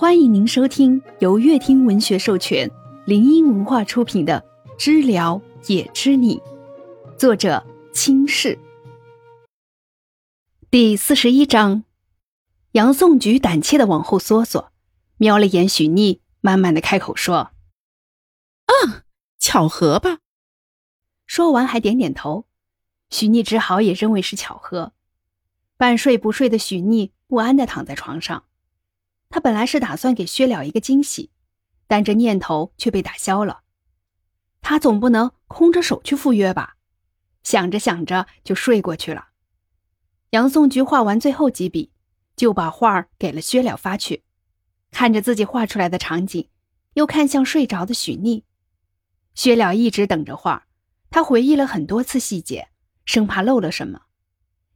欢迎您收听由乐听文学授权、林音文化出品的《知了也知你》，作者清世。第四十一章，杨颂菊胆怯的往后缩缩，瞄了眼许逆，慢慢的开口说：“嗯，巧合吧。”说完还点点头。许逆只好也认为是巧合。半睡不睡的许逆不安的躺在床上。他本来是打算给薛了一个惊喜，但这念头却被打消了。他总不能空着手去赴约吧？想着想着就睡过去了。杨颂菊画完最后几笔，就把画给了薛了发去。看着自己画出来的场景，又看向睡着的许逆，薛了一直等着画。他回忆了很多次细节，生怕漏了什么。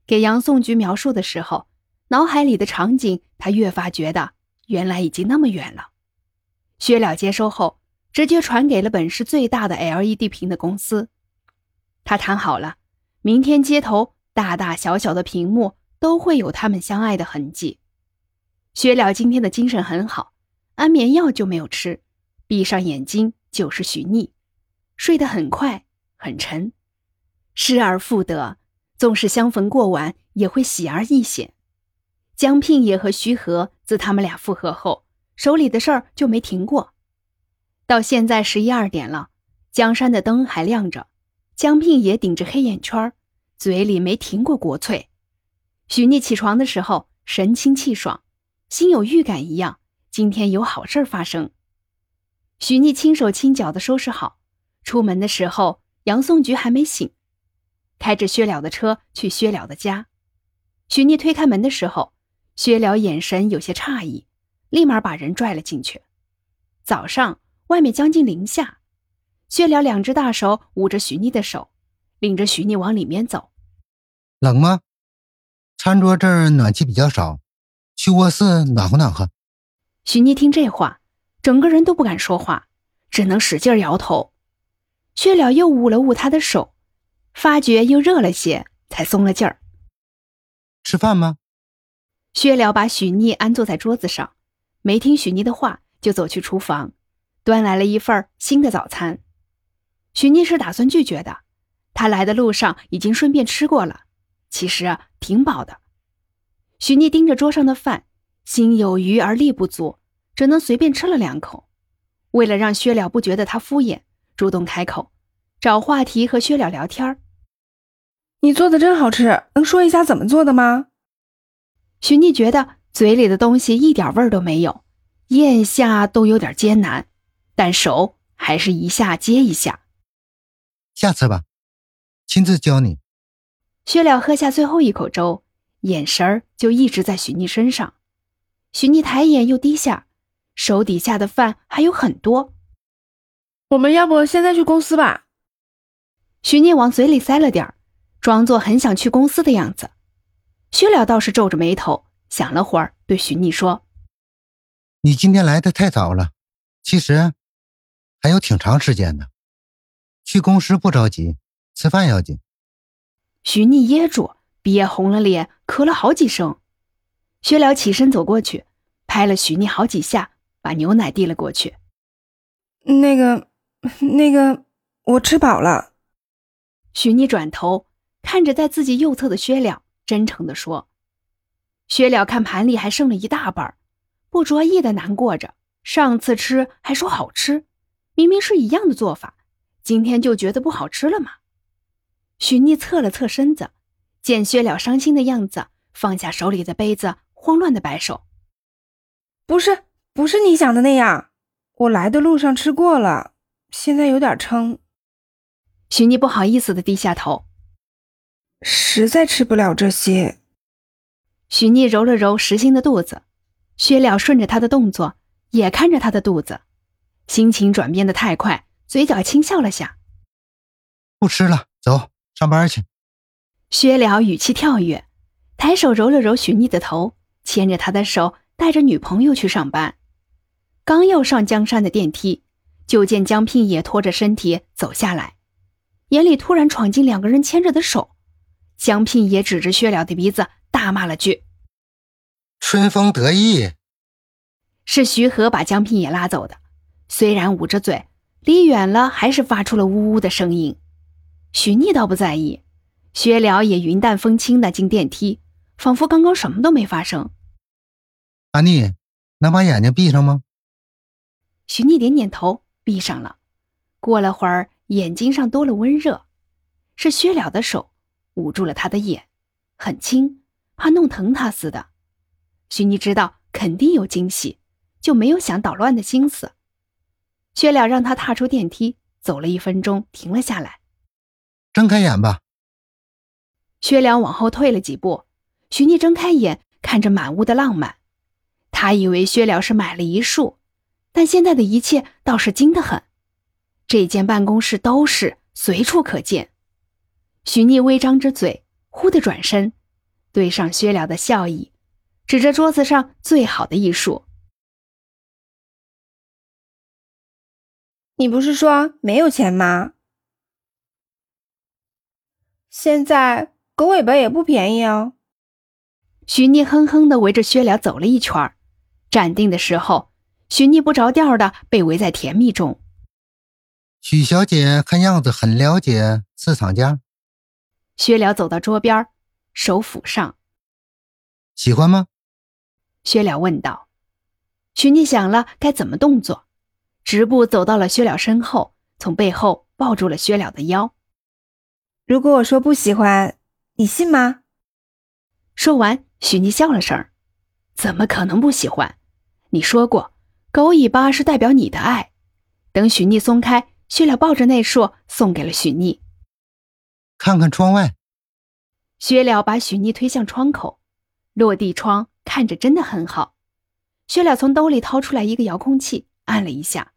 给杨颂菊描述的时候，脑海里的场景，他越发觉得。原来已经那么远了。薛了接收后，直接传给了本市最大的 LED 屏的公司。他谈好了，明天街头大大小小的屏幕都会有他们相爱的痕迹。薛了今天的精神很好，安眠药就没有吃，闭上眼睛就是许逆，睡得很快很沉。失而复得，纵是相逢过晚，也会喜而易显。江聘也和徐和自他们俩复合后，手里的事儿就没停过。到现在十一二点了，江山的灯还亮着，江聘也顶着黑眼圈，嘴里没停过国粹。许逆起床的时候神清气爽，心有预感一样，今天有好事发生。许逆轻手轻脚的收拾好，出门的时候，杨颂菊还没醒，开着薛了的车去薛了的家。许逆推开门的时候。薛了眼神有些诧异，立马把人拽了进去。早上外面将近零下，薛了两只大手捂着徐妮的手，领着徐妮往里面走。冷吗？餐桌这儿暖气比较少，去卧室暖和暖和。徐妮听这话，整个人都不敢说话，只能使劲摇头。薛了又捂了捂她的手，发觉又热了些，才松了劲儿。吃饭吗？薛了把许逆安坐在桌子上，没听许逆的话，就走去厨房，端来了一份新的早餐。许逆是打算拒绝的，他来的路上已经顺便吃过了，其实挺饱的。许逆盯着桌上的饭，心有余而力不足，只能随便吃了两口。为了让薛了不觉得他敷衍，主动开口，找话题和薛了聊天你做的真好吃，能说一下怎么做的吗？许逆觉得嘴里的东西一点味儿都没有，咽下都有点艰难，但手还是一下接一下。下次吧，亲自教你。薛了喝下最后一口粥，眼神儿就一直在许逆身上。许逆抬眼又低下，手底下的饭还有很多。我们要不现在去公司吧？许聂往嘴里塞了点儿，装作很想去公司的样子。薛了倒是皱着眉头，想了会儿，对许逆说：“你今天来的太早了，其实还有挺长时间的。去公司不着急，吃饭要紧。”许逆噎住，憋红了脸，咳了好几声。薛了起身走过去，拍了许逆好几下，把牛奶递了过去。“那个，那个，我吃饱了。”许逆转头看着在自己右侧的薛了。真诚地说：“薛了看盘里还剩了一大半，不着意的难过着。上次吃还说好吃，明明是一样的做法，今天就觉得不好吃了吗？”许逆侧了侧身子，见薛了伤心的样子，放下手里的杯子，慌乱的摆手：“不是，不是你想的那样。我来的路上吃过了，现在有点撑。”许逆不好意思的低下头。实在吃不了这些。许逆揉了揉石心的肚子，薛了顺着他的动作，也看着他的肚子，心情转变的太快，嘴角轻笑了下。不吃了，走上班去。薛了语气跳跃，抬手揉了揉许逆的头，牵着他的手，带着女朋友去上班。刚要上江山的电梯，就见江聘也拖着身体走下来，眼里突然闯进两个人牵着的手。江聘也指着薛了的鼻子大骂了句：“春风得意。”是徐和把江聘也拉走的，虽然捂着嘴，离远了还是发出了呜呜的声音。许逆倒不在意，薛了也云淡风轻的进电梯，仿佛刚刚什么都没发生。阿逆，能把眼睛闭上吗？许逆点点头，闭上了。过了会儿，眼睛上多了温热，是薛了的手捂住了他的眼，很轻，怕弄疼他似的。许妮知道肯定有惊喜，就没有想捣乱的心思。薛了让他踏出电梯，走了一分钟，停了下来。睁开眼吧。薛了往后退了几步，许妮睁开眼，看着满屋的浪漫，他以为薛了是买了一束，但现在的一切倒是精得很。这间办公室都是随处可见。许逆微张着嘴，忽地转身，对上薛了的笑意，指着桌子上最好的一束：“你不是说没有钱吗？”现在狗尾巴也不便宜哦。许逆哼哼的围着薛了走了一圈，站定的时候，许逆不着调的被围在甜蜜中。许小姐看样子很了解刺厂家。薛了走到桌边，手抚上。喜欢吗？薛了问道。许逆想了该怎么动作，直步走到了薛了身后，从背后抱住了薛了的腰。如果我说不喜欢，你信吗？说完，许妮笑了声：“怎么可能不喜欢？你说过，狗尾巴是代表你的爱。”等许妮松开，薛了抱着那束送给了许妮。看看窗外。薛了把许妮推向窗口，落地窗看着真的很好。薛了从兜里掏出来一个遥控器，按了一下，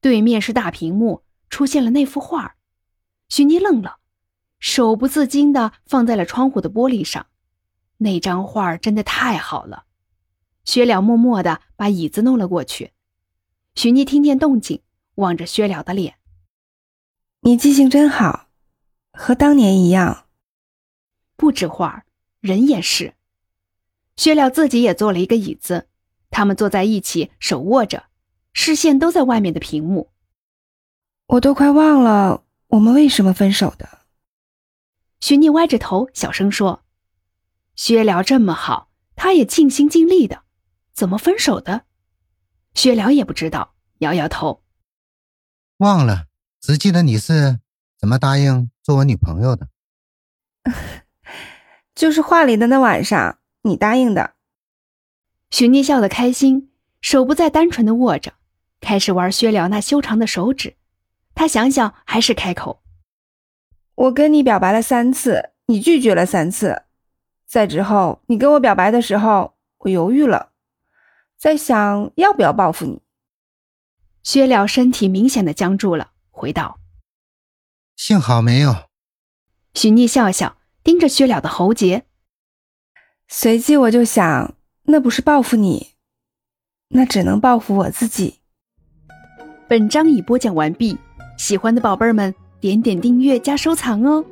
对面是大屏幕，出现了那幅画。许妮愣了。手不自禁的放在了窗户的玻璃上，那张画真的太好了。薛了默默的把椅子弄了过去。许妮听见动静，望着薛了的脸：“你记性真好，和当年一样。不止画，人也是。”薛了自己也做了一个椅子，他们坐在一起，手握着，视线都在外面的屏幕。我都快忘了我们为什么分手的。许逆歪着头，小声说：“薛了这么好，他也尽心尽力的，怎么分手的？”薛了也不知道，摇摇头：“忘了，只记得你是怎么答应做我女朋友的。”就是画里的那晚上，你答应的。许逆笑得开心，手不再单纯的握着，开始玩薛了那修长的手指。他想想，还是开口。我跟你表白了三次，你拒绝了三次。再之后，你跟我表白的时候，我犹豫了，在想要不要报复你。薛了身体明显的僵住了，回道：“幸好没有。”许逆笑笑，盯着薛了的喉结。随即我就想，那不是报复你，那只能报复我自己。本章已播讲完毕，喜欢的宝贝儿们。点点订阅加收藏哦。